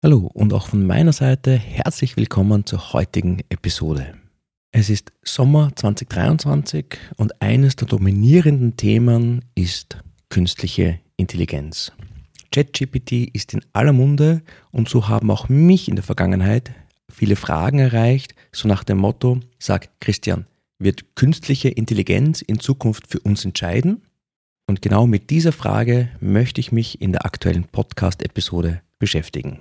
Hallo und auch von meiner Seite herzlich willkommen zur heutigen Episode. Es ist Sommer 2023 und eines der dominierenden Themen ist künstliche Intelligenz. ChatGPT ist in aller Munde und so haben auch mich in der Vergangenheit viele Fragen erreicht, so nach dem Motto, sag Christian, wird künstliche Intelligenz in Zukunft für uns entscheiden? Und genau mit dieser Frage möchte ich mich in der aktuellen Podcast-Episode beschäftigen.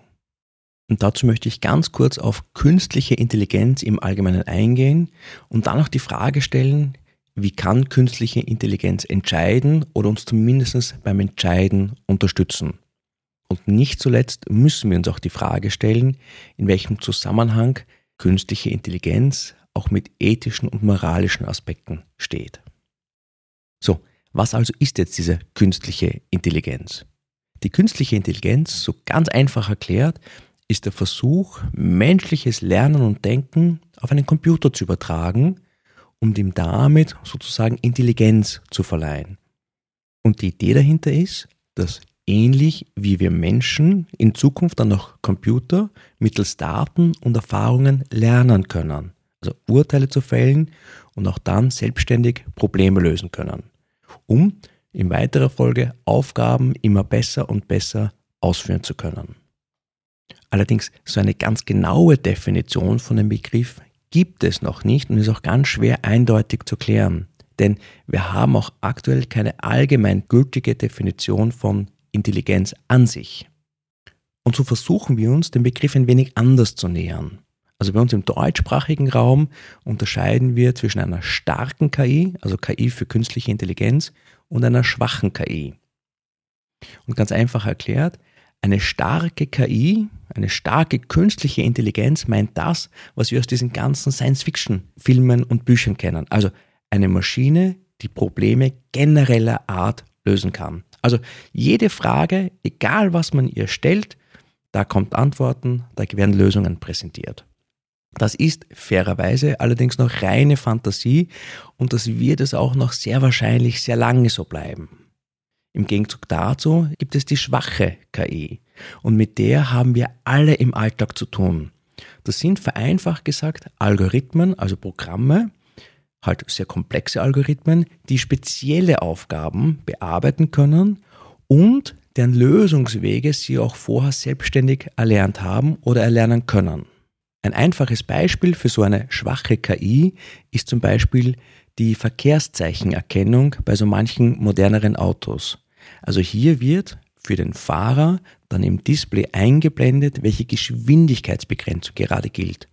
Und dazu möchte ich ganz kurz auf künstliche Intelligenz im Allgemeinen eingehen und dann auch die Frage stellen, wie kann künstliche Intelligenz entscheiden oder uns zumindest beim Entscheiden unterstützen. Und nicht zuletzt müssen wir uns auch die Frage stellen, in welchem Zusammenhang künstliche Intelligenz auch mit ethischen und moralischen Aspekten steht. So, was also ist jetzt diese künstliche Intelligenz? Die künstliche Intelligenz, so ganz einfach erklärt, ist der Versuch, menschliches Lernen und Denken auf einen Computer zu übertragen, um dem damit sozusagen Intelligenz zu verleihen. Und die Idee dahinter ist, dass ähnlich wie wir Menschen in Zukunft dann noch Computer mittels Daten und Erfahrungen lernen können, also Urteile zu fällen und auch dann selbstständig Probleme lösen können, um in weiterer Folge Aufgaben immer besser und besser ausführen zu können. Allerdings so eine ganz genaue Definition von dem Begriff gibt es noch nicht und ist auch ganz schwer eindeutig zu klären. Denn wir haben auch aktuell keine allgemein gültige Definition von Intelligenz an sich. Und so versuchen wir uns dem Begriff ein wenig anders zu nähern. Also bei uns im deutschsprachigen Raum unterscheiden wir zwischen einer starken KI, also KI für künstliche Intelligenz, und einer schwachen KI. Und ganz einfach erklärt, eine starke KI, eine starke künstliche Intelligenz meint das, was wir aus diesen ganzen Science-Fiction-Filmen und Büchern kennen. Also eine Maschine, die Probleme genereller Art lösen kann. Also jede Frage, egal was man ihr stellt, da kommt Antworten, da werden Lösungen präsentiert. Das ist fairerweise allerdings noch reine Fantasie und das wird es auch noch sehr wahrscheinlich sehr lange so bleiben. Im Gegenzug dazu gibt es die schwache KI und mit der haben wir alle im Alltag zu tun. Das sind vereinfacht gesagt Algorithmen, also Programme, halt sehr komplexe Algorithmen, die spezielle Aufgaben bearbeiten können und deren Lösungswege sie auch vorher selbstständig erlernt haben oder erlernen können. Ein einfaches Beispiel für so eine schwache KI ist zum Beispiel die Verkehrszeichenerkennung bei so manchen moderneren Autos. Also hier wird für den Fahrer dann im Display eingeblendet, welche Geschwindigkeitsbegrenzung gerade gilt.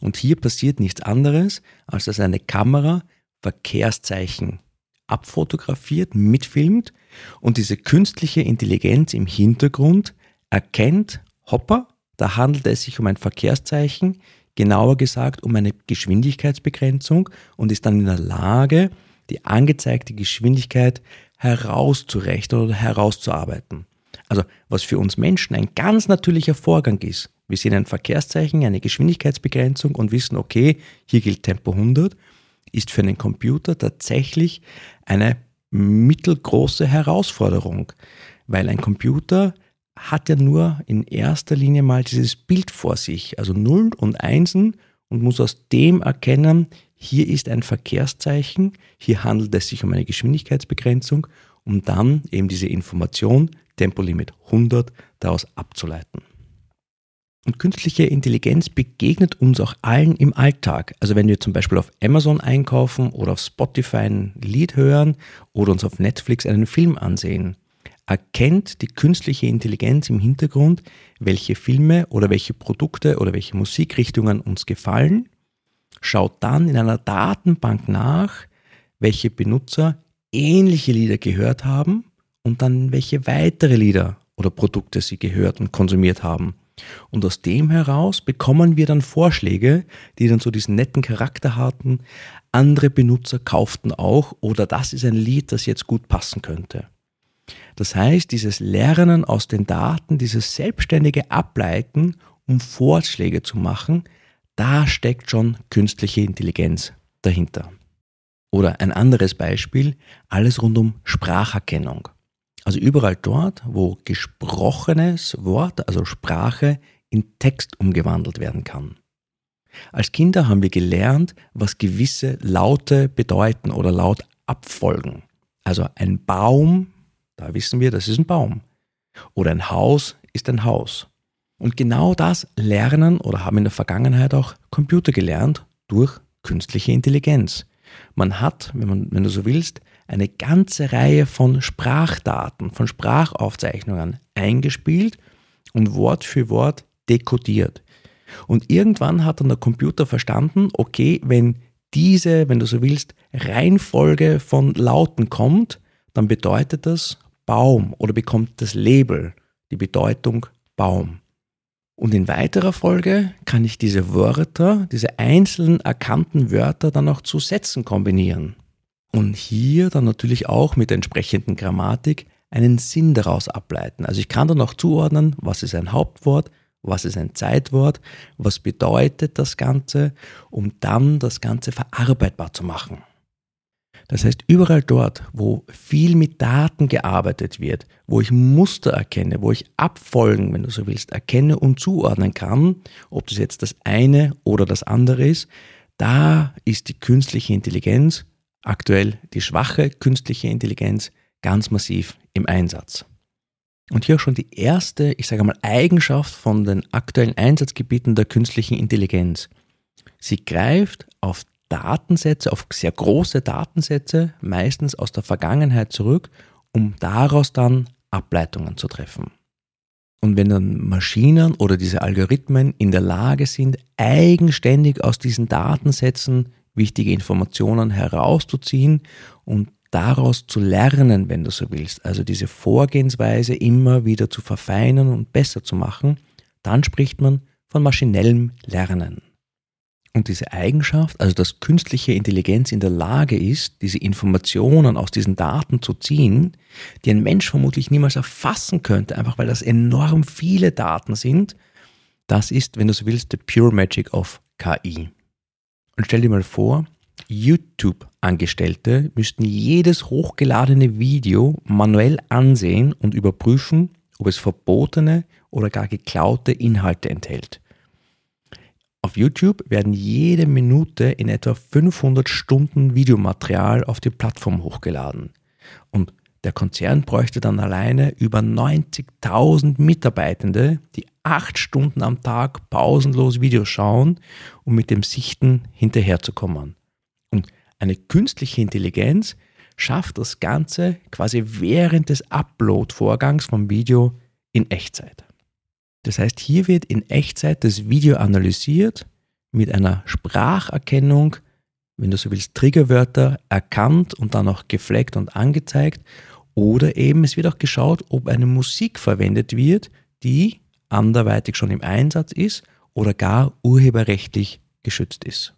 Und hier passiert nichts anderes, als dass eine Kamera Verkehrszeichen abfotografiert, mitfilmt und diese künstliche Intelligenz im Hintergrund erkennt, hoppa, da handelt es sich um ein Verkehrszeichen, genauer gesagt um eine Geschwindigkeitsbegrenzung und ist dann in der Lage, die angezeigte Geschwindigkeit herauszurechnen oder herauszuarbeiten. Also was für uns Menschen ein ganz natürlicher Vorgang ist. Wir sehen ein Verkehrszeichen, eine Geschwindigkeitsbegrenzung und wissen, okay, hier gilt Tempo 100, ist für einen Computer tatsächlich eine mittelgroße Herausforderung, weil ein Computer hat ja nur in erster Linie mal dieses Bild vor sich, also Nullen und Einsen und muss aus dem erkennen, hier ist ein Verkehrszeichen, hier handelt es sich um eine Geschwindigkeitsbegrenzung, um dann eben diese Information, Tempolimit 100, daraus abzuleiten. Und künstliche Intelligenz begegnet uns auch allen im Alltag. Also wenn wir zum Beispiel auf Amazon einkaufen oder auf Spotify ein Lied hören oder uns auf Netflix einen Film ansehen, erkennt die künstliche Intelligenz im Hintergrund, welche Filme oder welche Produkte oder welche Musikrichtungen uns gefallen schaut dann in einer Datenbank nach, welche Benutzer ähnliche Lieder gehört haben und dann welche weitere Lieder oder Produkte sie gehört und konsumiert haben. Und aus dem heraus bekommen wir dann Vorschläge, die dann so diesen netten Charakter hatten. Andere Benutzer kauften auch oder das ist ein Lied, das jetzt gut passen könnte. Das heißt, dieses Lernen aus den Daten, dieses selbstständige Ableiten, um Vorschläge zu machen, da steckt schon künstliche Intelligenz dahinter. Oder ein anderes Beispiel, alles rund um Spracherkennung. Also überall dort, wo gesprochenes Wort, also Sprache, in Text umgewandelt werden kann. Als Kinder haben wir gelernt, was gewisse Laute bedeuten oder Laut abfolgen. Also ein Baum, da wissen wir, das ist ein Baum. Oder ein Haus ist ein Haus. Und genau das lernen oder haben in der Vergangenheit auch Computer gelernt durch künstliche Intelligenz. Man hat, wenn, man, wenn du so willst, eine ganze Reihe von Sprachdaten, von Sprachaufzeichnungen eingespielt und Wort für Wort dekodiert. Und irgendwann hat dann der Computer verstanden, okay, wenn diese, wenn du so willst, Reihenfolge von Lauten kommt, dann bedeutet das Baum oder bekommt das Label die Bedeutung Baum. Und in weiterer Folge kann ich diese Wörter, diese einzelnen erkannten Wörter dann auch zu Sätzen kombinieren. Und hier dann natürlich auch mit entsprechenden Grammatik einen Sinn daraus ableiten. Also ich kann dann auch zuordnen, was ist ein Hauptwort, was ist ein Zeitwort, was bedeutet das Ganze, um dann das Ganze verarbeitbar zu machen. Das heißt, überall dort, wo viel mit Daten gearbeitet wird, wo ich Muster erkenne, wo ich Abfolgen, wenn du so willst, erkenne und zuordnen kann, ob das jetzt das eine oder das andere ist, da ist die künstliche Intelligenz, aktuell die schwache künstliche Intelligenz, ganz massiv im Einsatz. Und hier auch schon die erste, ich sage mal, Eigenschaft von den aktuellen Einsatzgebieten der künstlichen Intelligenz. Sie greift auf Datensätze, auf sehr große Datensätze, meistens aus der Vergangenheit zurück, um daraus dann Ableitungen zu treffen. Und wenn dann Maschinen oder diese Algorithmen in der Lage sind, eigenständig aus diesen Datensätzen wichtige Informationen herauszuziehen und daraus zu lernen, wenn du so willst, also diese Vorgehensweise immer wieder zu verfeinern und besser zu machen, dann spricht man von maschinellem Lernen. Und diese Eigenschaft, also dass künstliche Intelligenz in der Lage ist, diese Informationen aus diesen Daten zu ziehen, die ein Mensch vermutlich niemals erfassen könnte, einfach weil das enorm viele Daten sind, das ist, wenn du so willst, the pure magic of KI. Und stell dir mal vor, YouTube-Angestellte müssten jedes hochgeladene Video manuell ansehen und überprüfen, ob es verbotene oder gar geklaute Inhalte enthält. Auf YouTube werden jede Minute in etwa 500 Stunden Videomaterial auf die Plattform hochgeladen. Und der Konzern bräuchte dann alleine über 90.000 Mitarbeitende, die acht Stunden am Tag pausenlos Videos schauen, um mit dem Sichten hinterherzukommen. Und eine künstliche Intelligenz schafft das Ganze quasi während des Upload-Vorgangs vom Video in Echtzeit. Das heißt, hier wird in Echtzeit das Video analysiert, mit einer Spracherkennung, wenn du so willst, Triggerwörter erkannt und dann auch gefleckt und angezeigt oder eben es wird auch geschaut, ob eine Musik verwendet wird, die anderweitig schon im Einsatz ist oder gar urheberrechtlich geschützt ist.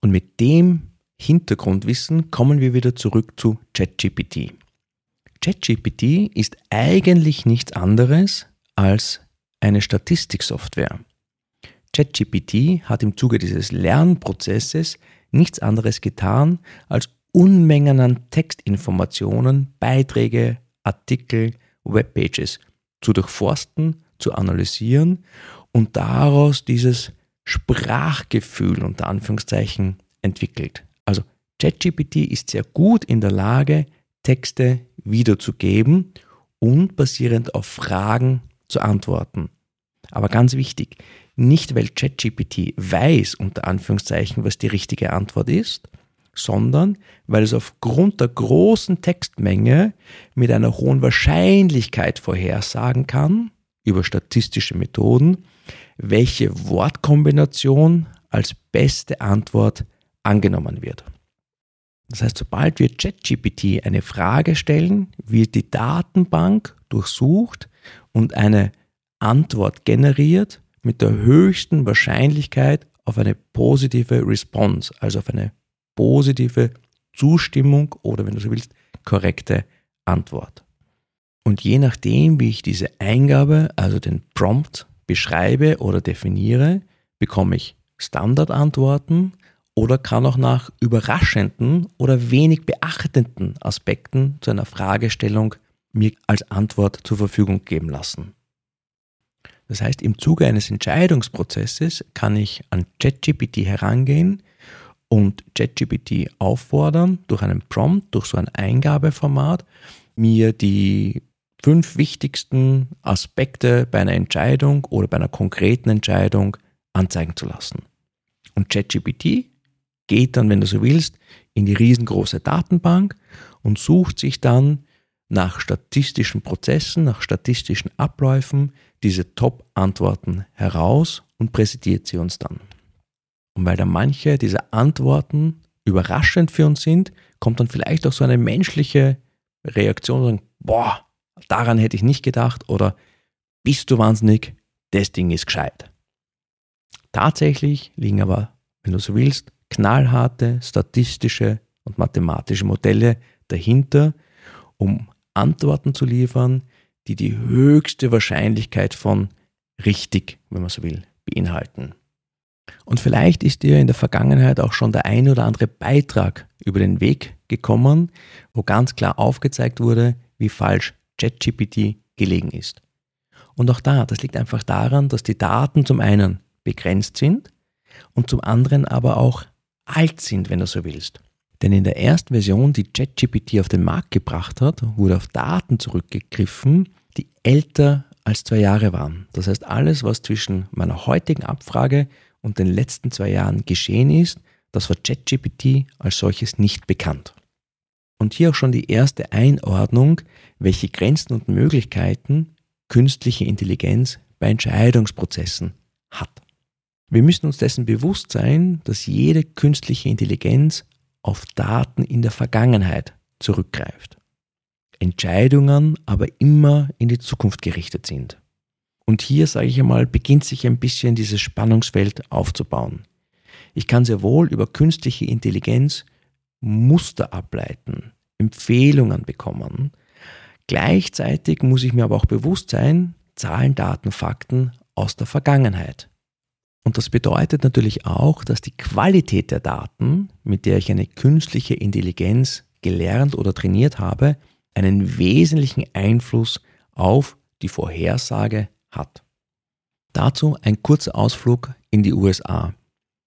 Und mit dem Hintergrundwissen kommen wir wieder zurück zu ChatGPT. ChatGPT ist eigentlich nichts anderes als eine Statistiksoftware. ChatGPT hat im Zuge dieses Lernprozesses nichts anderes getan, als Unmengen an Textinformationen, Beiträge, Artikel, Webpages zu durchforsten, zu analysieren und daraus dieses Sprachgefühl unter Anführungszeichen entwickelt. Also ChatGPT ist sehr gut in der Lage, Texte wiederzugeben und basierend auf Fragen zu antworten. Aber ganz wichtig, nicht weil ChatGPT weiß unter Anführungszeichen, was die richtige Antwort ist, sondern weil es aufgrund der großen Textmenge mit einer hohen Wahrscheinlichkeit vorhersagen kann, über statistische Methoden, welche Wortkombination als beste Antwort angenommen wird. Das heißt, sobald wir ChatGPT eine Frage stellen, wird die Datenbank durchsucht und eine Antwort generiert mit der höchsten Wahrscheinlichkeit auf eine positive Response, also auf eine positive Zustimmung oder, wenn du so willst, korrekte Antwort. Und je nachdem, wie ich diese Eingabe, also den Prompt, beschreibe oder definiere, bekomme ich Standardantworten oder kann auch nach überraschenden oder wenig beachtenden Aspekten zu einer Fragestellung mir als Antwort zur Verfügung geben lassen. Das heißt, im Zuge eines Entscheidungsprozesses kann ich an ChatGPT herangehen und ChatGPT auffordern, durch einen Prompt, durch so ein Eingabeformat, mir die fünf wichtigsten Aspekte bei einer Entscheidung oder bei einer konkreten Entscheidung anzeigen zu lassen. Und ChatGPT geht dann, wenn du so willst, in die riesengroße Datenbank und sucht sich dann nach statistischen Prozessen, nach statistischen Abläufen diese Top-Antworten heraus und präsentiert sie uns dann. Und weil da manche dieser Antworten überraschend für uns sind, kommt dann vielleicht auch so eine menschliche Reaktion, sagen, boah, daran hätte ich nicht gedacht oder bist du wahnsinnig, das Ding ist gescheit. Tatsächlich liegen aber, wenn du so willst, knallharte statistische und mathematische Modelle dahinter, um Antworten zu liefern, die die höchste Wahrscheinlichkeit von richtig, wenn man so will, beinhalten. Und vielleicht ist dir in der Vergangenheit auch schon der ein oder andere Beitrag über den Weg gekommen, wo ganz klar aufgezeigt wurde, wie falsch ChatGPT gelegen ist. Und auch da, das liegt einfach daran, dass die Daten zum einen begrenzt sind und zum anderen aber auch alt sind, wenn du so willst. Denn in der ersten Version, die ChatGPT auf den Markt gebracht hat, wurde auf Daten zurückgegriffen, die älter als zwei Jahre waren. Das heißt, alles, was zwischen meiner heutigen Abfrage und den letzten zwei Jahren geschehen ist, das war ChatGPT als solches nicht bekannt. Und hier auch schon die erste Einordnung, welche Grenzen und Möglichkeiten künstliche Intelligenz bei Entscheidungsprozessen hat. Wir müssen uns dessen bewusst sein, dass jede künstliche Intelligenz auf Daten in der Vergangenheit zurückgreift. Entscheidungen aber immer in die Zukunft gerichtet sind. Und hier, sage ich einmal, beginnt sich ein bisschen dieses Spannungsfeld aufzubauen. Ich kann sehr wohl über künstliche Intelligenz Muster ableiten, Empfehlungen bekommen. Gleichzeitig muss ich mir aber auch bewusst sein, Zahlen, Daten, Fakten aus der Vergangenheit. Und das bedeutet natürlich auch, dass die Qualität der Daten, mit der ich eine künstliche Intelligenz gelernt oder trainiert habe, einen wesentlichen Einfluss auf die Vorhersage hat. Dazu ein kurzer Ausflug in die USA.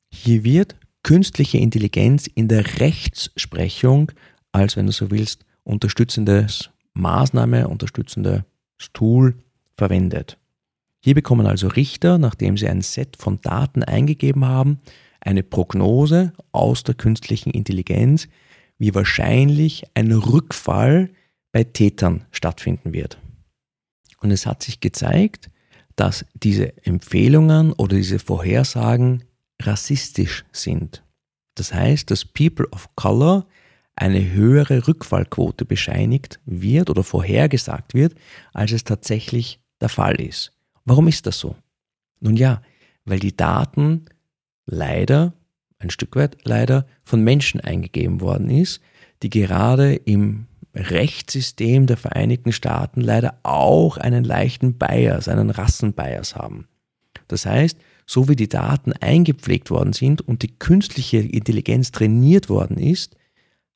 Hier wird künstliche Intelligenz in der Rechtsprechung als, wenn du so willst, unterstützendes Maßnahme, unterstützendes Tool verwendet. Hier bekommen also Richter, nachdem sie ein Set von Daten eingegeben haben, eine Prognose aus der künstlichen Intelligenz, wie wahrscheinlich ein Rückfall bei Tätern stattfinden wird. Und es hat sich gezeigt, dass diese Empfehlungen oder diese Vorhersagen rassistisch sind. Das heißt, dass People of Color eine höhere Rückfallquote bescheinigt wird oder vorhergesagt wird, als es tatsächlich der Fall ist. Warum ist das so? Nun ja, weil die Daten leider, ein Stück weit leider, von Menschen eingegeben worden ist, die gerade im Rechtssystem der Vereinigten Staaten leider auch einen leichten Bias, einen Rassenbias haben. Das heißt, so wie die Daten eingepflegt worden sind und die künstliche Intelligenz trainiert worden ist,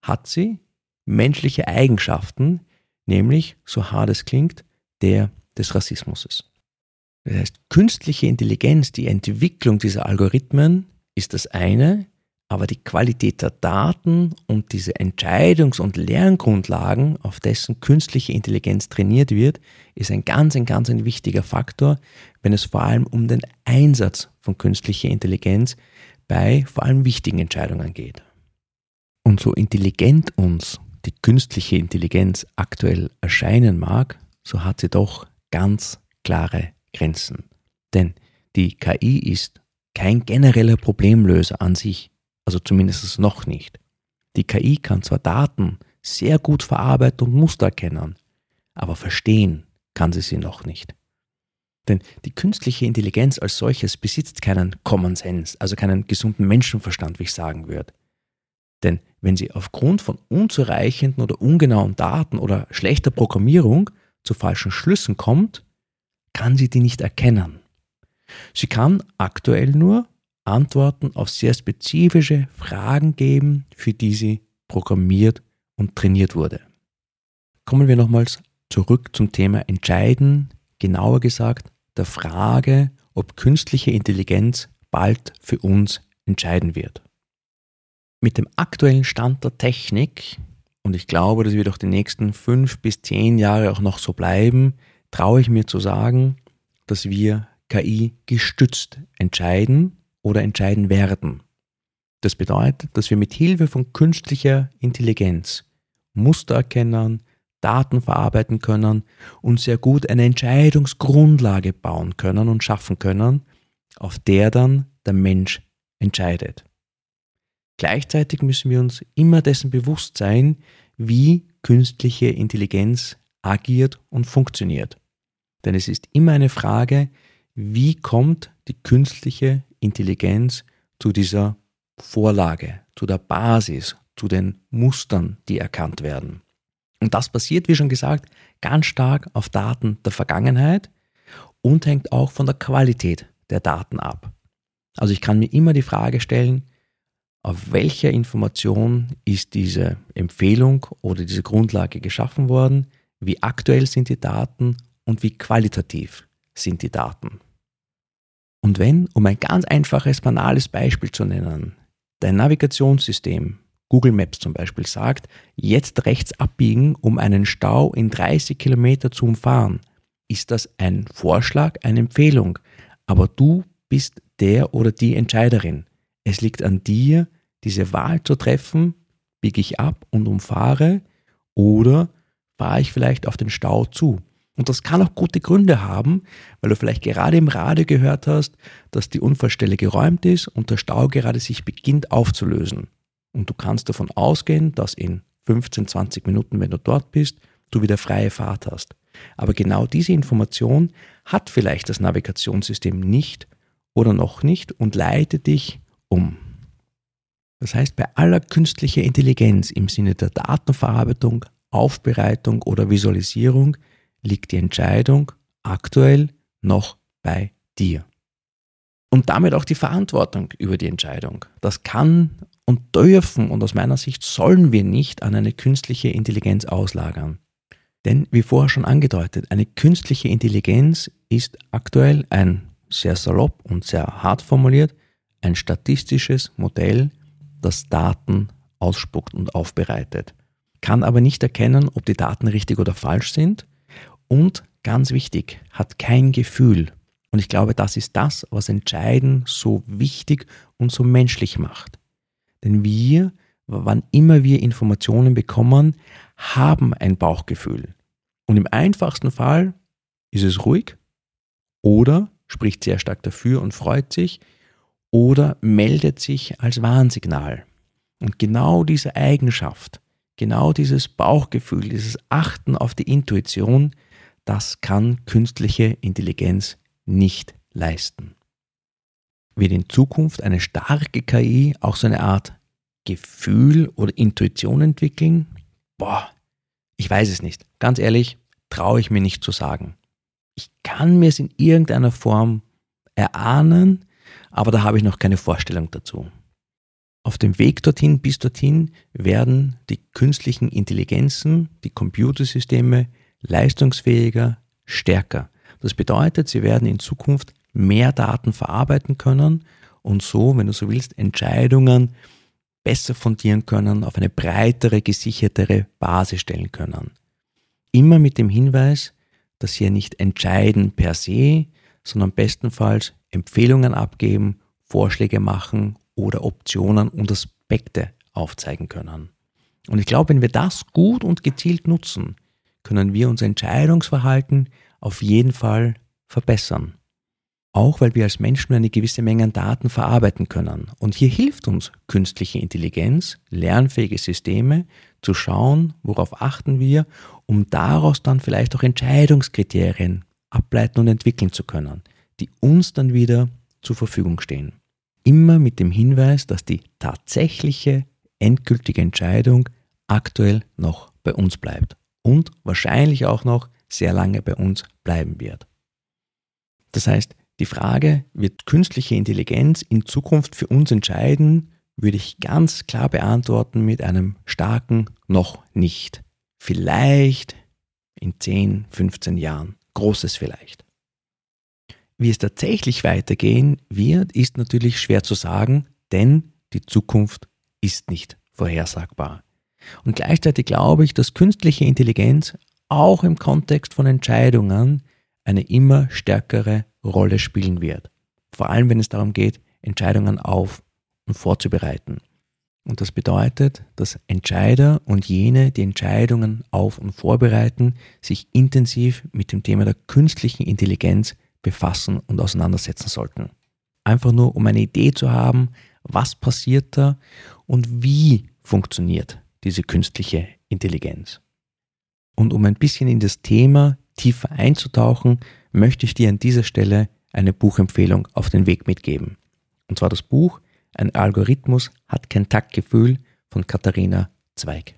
hat sie menschliche Eigenschaften, nämlich, so hart es klingt, der des Rassismus. Das heißt, künstliche Intelligenz, die Entwicklung dieser Algorithmen ist das eine, aber die Qualität der Daten und diese Entscheidungs- und Lerngrundlagen, auf dessen künstliche Intelligenz trainiert wird, ist ein ganz, ein ganz ein wichtiger Faktor, wenn es vor allem um den Einsatz von künstlicher Intelligenz bei vor allem wichtigen Entscheidungen geht. Und so intelligent uns die künstliche Intelligenz aktuell erscheinen mag, so hat sie doch ganz klare Grenzen. Denn die KI ist kein genereller Problemlöser an sich, also zumindest noch nicht. Die KI kann zwar Daten sehr gut verarbeiten und Muster erkennen, aber verstehen kann sie sie noch nicht. Denn die künstliche Intelligenz als solches besitzt keinen Common Sense, also keinen gesunden Menschenverstand, wie ich sagen würde. Denn wenn sie aufgrund von unzureichenden oder ungenauen Daten oder schlechter Programmierung zu falschen Schlüssen kommt, kann sie die nicht erkennen. Sie kann aktuell nur Antworten auf sehr spezifische Fragen geben, für die sie programmiert und trainiert wurde. Kommen wir nochmals zurück zum Thema Entscheiden, genauer gesagt der Frage, ob künstliche Intelligenz bald für uns entscheiden wird. Mit dem aktuellen Stand der Technik, und ich glaube, das wird auch die nächsten fünf bis zehn Jahre auch noch so bleiben, traue ich mir zu sagen, dass wir KI gestützt entscheiden oder entscheiden werden. Das bedeutet, dass wir mit Hilfe von künstlicher Intelligenz Muster erkennen, Daten verarbeiten können und sehr gut eine Entscheidungsgrundlage bauen können und schaffen können, auf der dann der Mensch entscheidet. Gleichzeitig müssen wir uns immer dessen bewusst sein, wie künstliche Intelligenz agiert und funktioniert. Denn es ist immer eine Frage, wie kommt die künstliche Intelligenz zu dieser Vorlage, zu der Basis, zu den Mustern, die erkannt werden. Und das passiert, wie schon gesagt, ganz stark auf Daten der Vergangenheit und hängt auch von der Qualität der Daten ab. Also ich kann mir immer die Frage stellen, auf welcher Information ist diese Empfehlung oder diese Grundlage geschaffen worden, wie aktuell sind die Daten und wie qualitativ sind die Daten. Und wenn, um ein ganz einfaches, banales Beispiel zu nennen, dein Navigationssystem, Google Maps zum Beispiel, sagt, jetzt rechts abbiegen, um einen Stau in 30 Kilometer zu umfahren, ist das ein Vorschlag, eine Empfehlung. Aber du bist der oder die Entscheiderin. Es liegt an dir, diese Wahl zu treffen, biege ich ab und umfahre oder fahre ich vielleicht auf den Stau zu. Und das kann auch gute Gründe haben, weil du vielleicht gerade im Radio gehört hast, dass die Unfallstelle geräumt ist und der Stau gerade sich beginnt aufzulösen. Und du kannst davon ausgehen, dass in 15, 20 Minuten, wenn du dort bist, du wieder freie Fahrt hast. Aber genau diese Information hat vielleicht das Navigationssystem nicht oder noch nicht und leitet dich um. Das heißt, bei aller künstlicher Intelligenz im Sinne der Datenverarbeitung, Aufbereitung oder Visualisierung liegt die Entscheidung aktuell noch bei dir. Und damit auch die Verantwortung über die Entscheidung. Das kann und dürfen und aus meiner Sicht sollen wir nicht an eine künstliche Intelligenz auslagern. Denn wie vorher schon angedeutet, eine künstliche Intelligenz ist aktuell ein sehr salopp und sehr hart formuliert, ein statistisches Modell, das Daten ausspuckt und aufbereitet, kann aber nicht erkennen, ob die Daten richtig oder falsch sind und ganz wichtig, hat kein Gefühl. Und ich glaube, das ist das, was Entscheiden so wichtig und so menschlich macht. Denn wir, wann immer wir Informationen bekommen, haben ein Bauchgefühl. Und im einfachsten Fall ist es ruhig oder spricht sehr stark dafür und freut sich oder meldet sich als Warnsignal. Und genau diese Eigenschaft, genau dieses Bauchgefühl, dieses Achten auf die Intuition das kann künstliche Intelligenz nicht leisten. Wird in Zukunft eine starke KI auch so eine Art Gefühl oder Intuition entwickeln? Boah, ich weiß es nicht. Ganz ehrlich, traue ich mir nicht zu sagen. Ich kann mir es in irgendeiner Form erahnen, aber da habe ich noch keine Vorstellung dazu. Auf dem Weg dorthin bis dorthin werden die künstlichen Intelligenzen, die Computersysteme leistungsfähiger, stärker. Das bedeutet, sie werden in Zukunft mehr Daten verarbeiten können und so, wenn du so willst, Entscheidungen besser fundieren können, auf eine breitere, gesichertere Basis stellen können. Immer mit dem Hinweis, dass sie ja nicht entscheiden per se, sondern bestenfalls Empfehlungen abgeben, Vorschläge machen oder Optionen und Aspekte aufzeigen können. Und ich glaube, wenn wir das gut und gezielt nutzen, können wir unser Entscheidungsverhalten auf jeden Fall verbessern. Auch weil wir als Menschen eine gewisse Menge an Daten verarbeiten können. Und hier hilft uns künstliche Intelligenz, lernfähige Systeme, zu schauen, worauf achten wir, um daraus dann vielleicht auch Entscheidungskriterien ableiten und entwickeln zu können, die uns dann wieder zur Verfügung stehen. Immer mit dem Hinweis, dass die tatsächliche, endgültige Entscheidung aktuell noch bei uns bleibt und wahrscheinlich auch noch sehr lange bei uns bleiben wird. Das heißt, die Frage, wird künstliche Intelligenz in Zukunft für uns entscheiden, würde ich ganz klar beantworten mit einem starken noch nicht. Vielleicht in 10, 15 Jahren. Großes vielleicht. Wie es tatsächlich weitergehen wird, ist natürlich schwer zu sagen, denn die Zukunft ist nicht vorhersagbar. Und gleichzeitig glaube ich, dass künstliche Intelligenz auch im Kontext von Entscheidungen eine immer stärkere Rolle spielen wird. Vor allem, wenn es darum geht, Entscheidungen auf und vorzubereiten. Und das bedeutet, dass Entscheider und jene, die Entscheidungen auf und vorbereiten, sich intensiv mit dem Thema der künstlichen Intelligenz befassen und auseinandersetzen sollten. Einfach nur, um eine Idee zu haben, was passiert da und wie funktioniert diese künstliche Intelligenz. Und um ein bisschen in das Thema tiefer einzutauchen, möchte ich dir an dieser Stelle eine Buchempfehlung auf den Weg mitgeben. Und zwar das Buch Ein Algorithmus hat kein Taktgefühl von Katharina Zweig.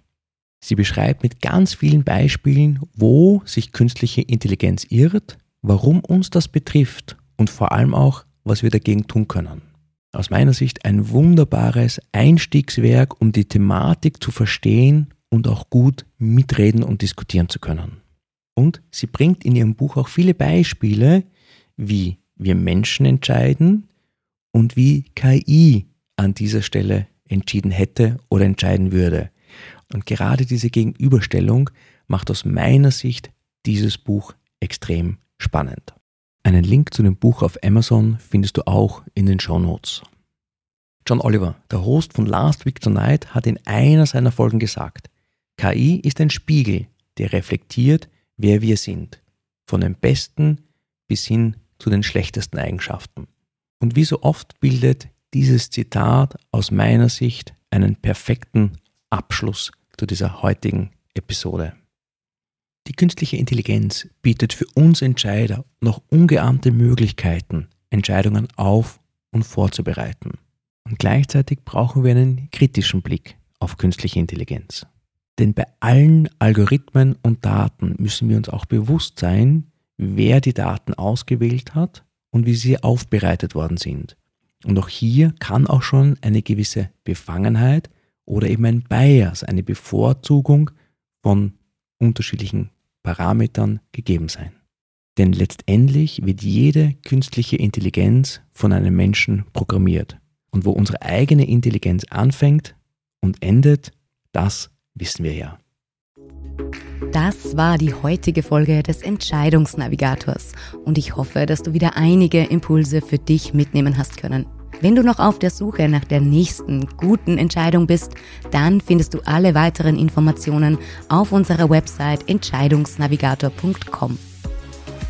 Sie beschreibt mit ganz vielen Beispielen, wo sich künstliche Intelligenz irrt, warum uns das betrifft und vor allem auch, was wir dagegen tun können. Aus meiner Sicht ein wunderbares Einstiegswerk, um die Thematik zu verstehen und auch gut mitreden und diskutieren zu können. Und sie bringt in ihrem Buch auch viele Beispiele, wie wir Menschen entscheiden und wie KI an dieser Stelle entschieden hätte oder entscheiden würde. Und gerade diese Gegenüberstellung macht aus meiner Sicht dieses Buch extrem spannend. Einen Link zu dem Buch auf Amazon findest du auch in den Show Notes. John Oliver, der Host von Last Week Tonight, hat in einer seiner Folgen gesagt, KI ist ein Spiegel, der reflektiert, wer wir sind, von den besten bis hin zu den schlechtesten Eigenschaften. Und wie so oft bildet dieses Zitat aus meiner Sicht einen perfekten Abschluss zu dieser heutigen Episode. Die künstliche Intelligenz bietet für uns Entscheider noch ungeahnte Möglichkeiten, Entscheidungen auf und vorzubereiten. Und gleichzeitig brauchen wir einen kritischen Blick auf künstliche Intelligenz. Denn bei allen Algorithmen und Daten müssen wir uns auch bewusst sein, wer die Daten ausgewählt hat und wie sie aufbereitet worden sind. Und auch hier kann auch schon eine gewisse Befangenheit oder eben ein Bias, eine Bevorzugung von unterschiedlichen Parametern gegeben sein. Denn letztendlich wird jede künstliche Intelligenz von einem Menschen programmiert. Und wo unsere eigene Intelligenz anfängt und endet, das wissen wir ja. Das war die heutige Folge des Entscheidungsnavigators und ich hoffe, dass du wieder einige Impulse für dich mitnehmen hast können. Wenn du noch auf der Suche nach der nächsten guten Entscheidung bist, dann findest du alle weiteren Informationen auf unserer Website entscheidungsnavigator.com.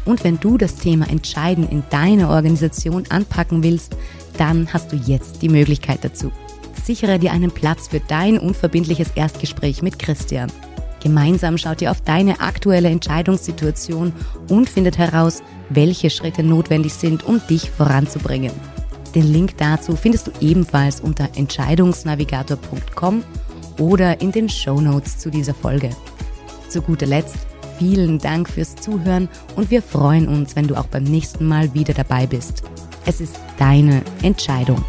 Und wenn du das Thema Entscheiden in deiner Organisation anpacken willst, dann hast du jetzt die Möglichkeit dazu. Sichere dir einen Platz für dein unverbindliches Erstgespräch mit Christian. Gemeinsam schaut ihr auf deine aktuelle Entscheidungssituation und findet heraus, welche Schritte notwendig sind, um dich voranzubringen. Den Link dazu findest du ebenfalls unter entscheidungsnavigator.com oder in den Show Notes zu dieser Folge. Zu guter Letzt vielen Dank fürs Zuhören und wir freuen uns, wenn du auch beim nächsten Mal wieder dabei bist. Es ist deine Entscheidung.